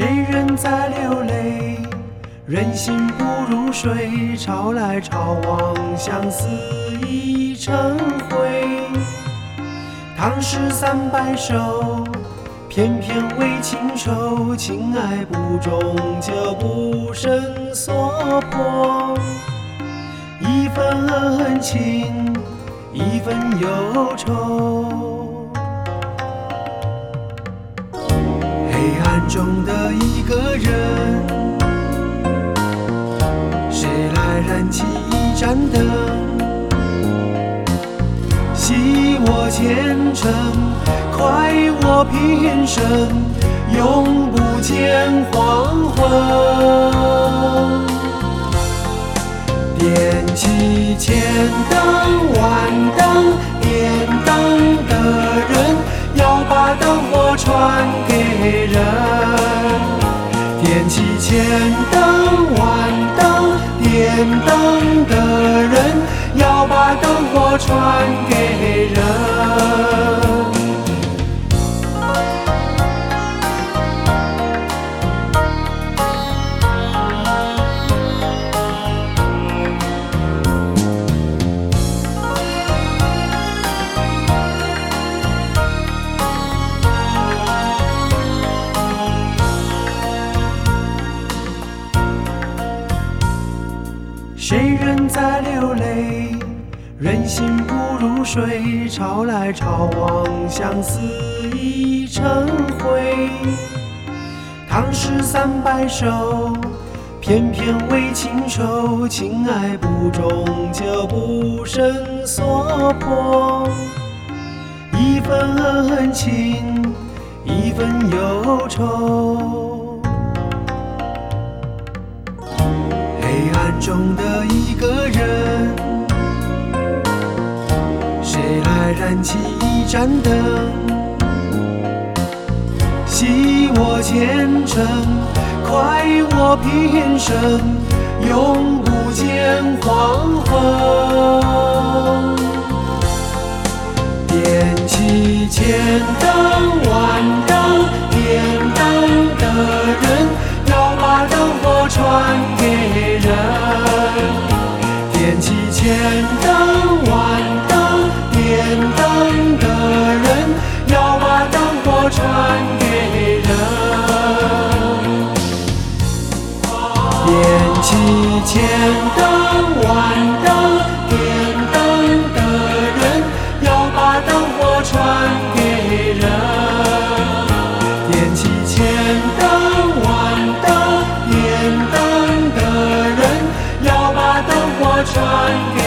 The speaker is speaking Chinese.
谁人在流泪？人心不如水，潮来潮往，相思已成灰。唐诗三百首，篇篇为情愁，情爱不终就不胜所迫。一份恩情，一份忧愁。中的一个人，谁来燃起一盏灯？惜我前程，快我平生，永不见黄昏。点起千灯万灯，点灯的人要把灯火传给人。千灯万灯，点灯的谁人在流泪？人心不如水，潮来潮往，相思已成灰。唐诗三百首，篇篇为情愁，情爱不终就不胜所迫。一份恩情，一份忧愁。中的一个人，谁来燃起一盏灯？惜我前程，快我平生，永不见黄昏。点起千灯万灯，点灯的千灯万灯点灯的人要把灯火传给人点起千灯万灯点灯的人要把灯火传给